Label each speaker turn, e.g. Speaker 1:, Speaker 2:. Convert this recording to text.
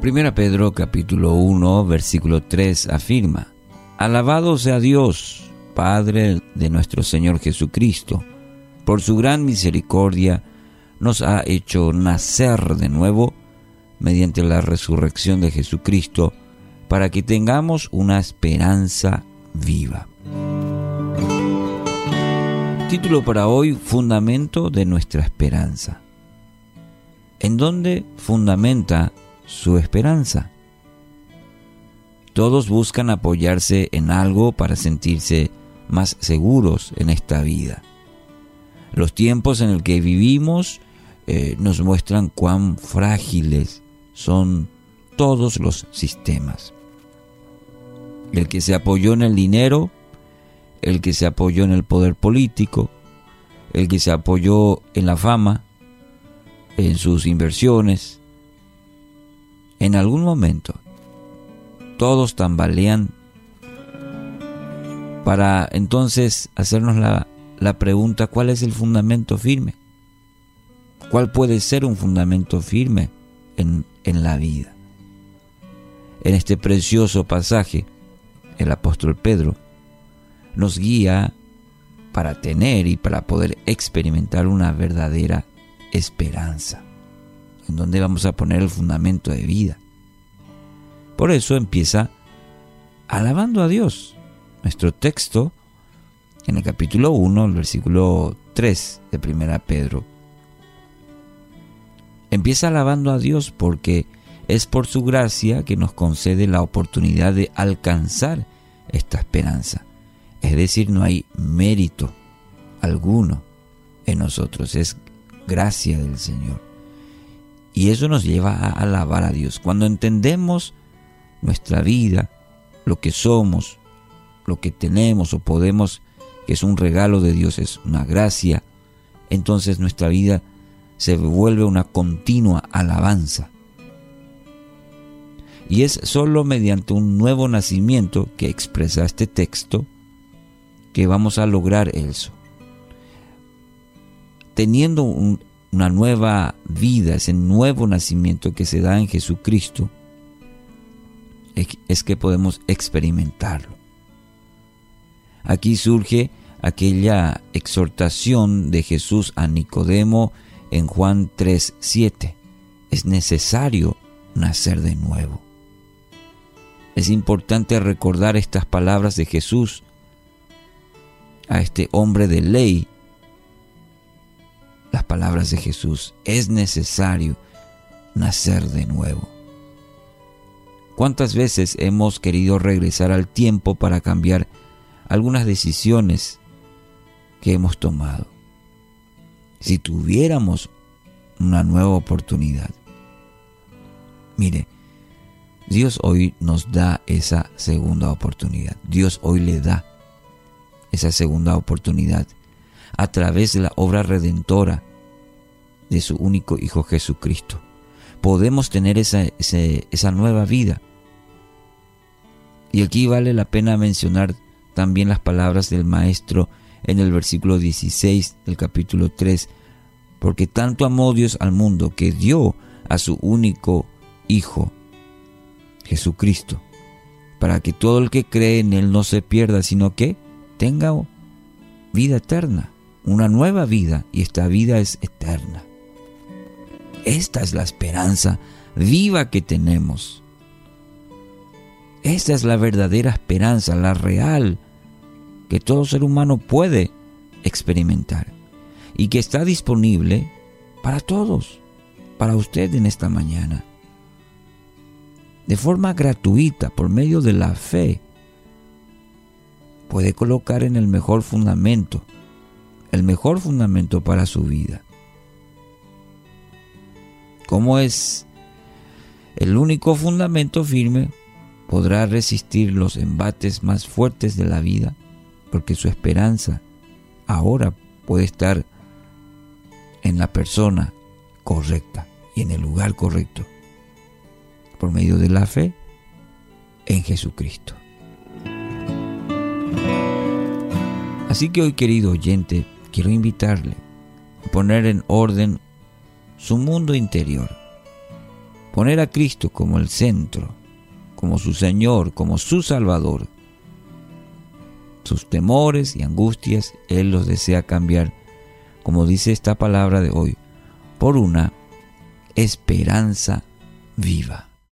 Speaker 1: Primera Pedro capítulo 1 versículo 3 afirma, Alabado sea Dios, Padre de nuestro Señor Jesucristo, por su gran misericordia nos ha hecho nacer de nuevo mediante la resurrección de Jesucristo para que tengamos una esperanza viva. Título para hoy, Fundamento de nuestra esperanza. ¿En dónde fundamenta su esperanza? Todos buscan apoyarse en algo para sentirse más seguros en esta vida. Los tiempos en el que vivimos eh, nos muestran cuán frágiles son todos los sistemas. El que se apoyó en el dinero, el que se apoyó en el poder político, el que se apoyó en la fama, en sus inversiones, en algún momento todos tambalean para entonces hacernos la, la pregunta, ¿cuál es el fundamento firme? ¿Cuál puede ser un fundamento firme en, en la vida? En este precioso pasaje, el apóstol Pedro nos guía para tener y para poder experimentar una verdadera esperanza, en donde vamos a poner el fundamento de vida. Por eso empieza alabando a Dios. Nuestro texto en el capítulo 1, el versículo 3 de 1 Pedro. Empieza alabando a Dios porque es por su gracia que nos concede la oportunidad de alcanzar esta esperanza. Es decir, no hay mérito alguno en nosotros, es gracia del Señor. Y eso nos lleva a alabar a Dios. Cuando entendemos nuestra vida, lo que somos, lo que tenemos o podemos, que es un regalo de Dios, es una gracia, entonces nuestra vida se vuelve una continua alabanza. Y es solo mediante un nuevo nacimiento que expresa este texto que vamos a lograr eso. Teniendo una nueva vida, ese nuevo nacimiento que se da en Jesucristo, es que podemos experimentarlo. Aquí surge aquella exhortación de Jesús a Nicodemo en Juan 3:7. Es necesario nacer de nuevo. Es importante recordar estas palabras de Jesús a este hombre de ley. Palabras de Jesús. Es necesario nacer de nuevo. ¿Cuántas veces hemos querido regresar al tiempo para cambiar algunas decisiones que hemos tomado? Si tuviéramos una nueva oportunidad. Mire, Dios hoy nos da esa segunda oportunidad. Dios hoy le da esa segunda oportunidad a través de la obra redentora de su único Hijo Jesucristo. Podemos tener esa, esa nueva vida y aquí vale la pena mencionar también las palabras del Maestro en el versículo 16 del capítulo 3, porque tanto amó Dios al mundo que dio a su único Hijo, Jesucristo, para que todo el que cree en Él no se pierda, sino que tenga vida eterna, una nueva vida, y esta vida es eterna. Esta es la esperanza viva que tenemos esta es la verdadera esperanza, la real, que todo ser humano puede experimentar y que está disponible para todos, para usted en esta mañana. De forma gratuita, por medio de la fe, puede colocar en el mejor fundamento, el mejor fundamento para su vida. ¿Cómo es el único fundamento firme? podrá resistir los embates más fuertes de la vida, porque su esperanza ahora puede estar en la persona correcta y en el lugar correcto, por medio de la fe en Jesucristo. Así que hoy, querido oyente, quiero invitarle a poner en orden su mundo interior poner a Cristo como el centro, como su Señor, como su Salvador. Sus temores y angustias Él los desea cambiar, como dice esta palabra de hoy, por una esperanza viva.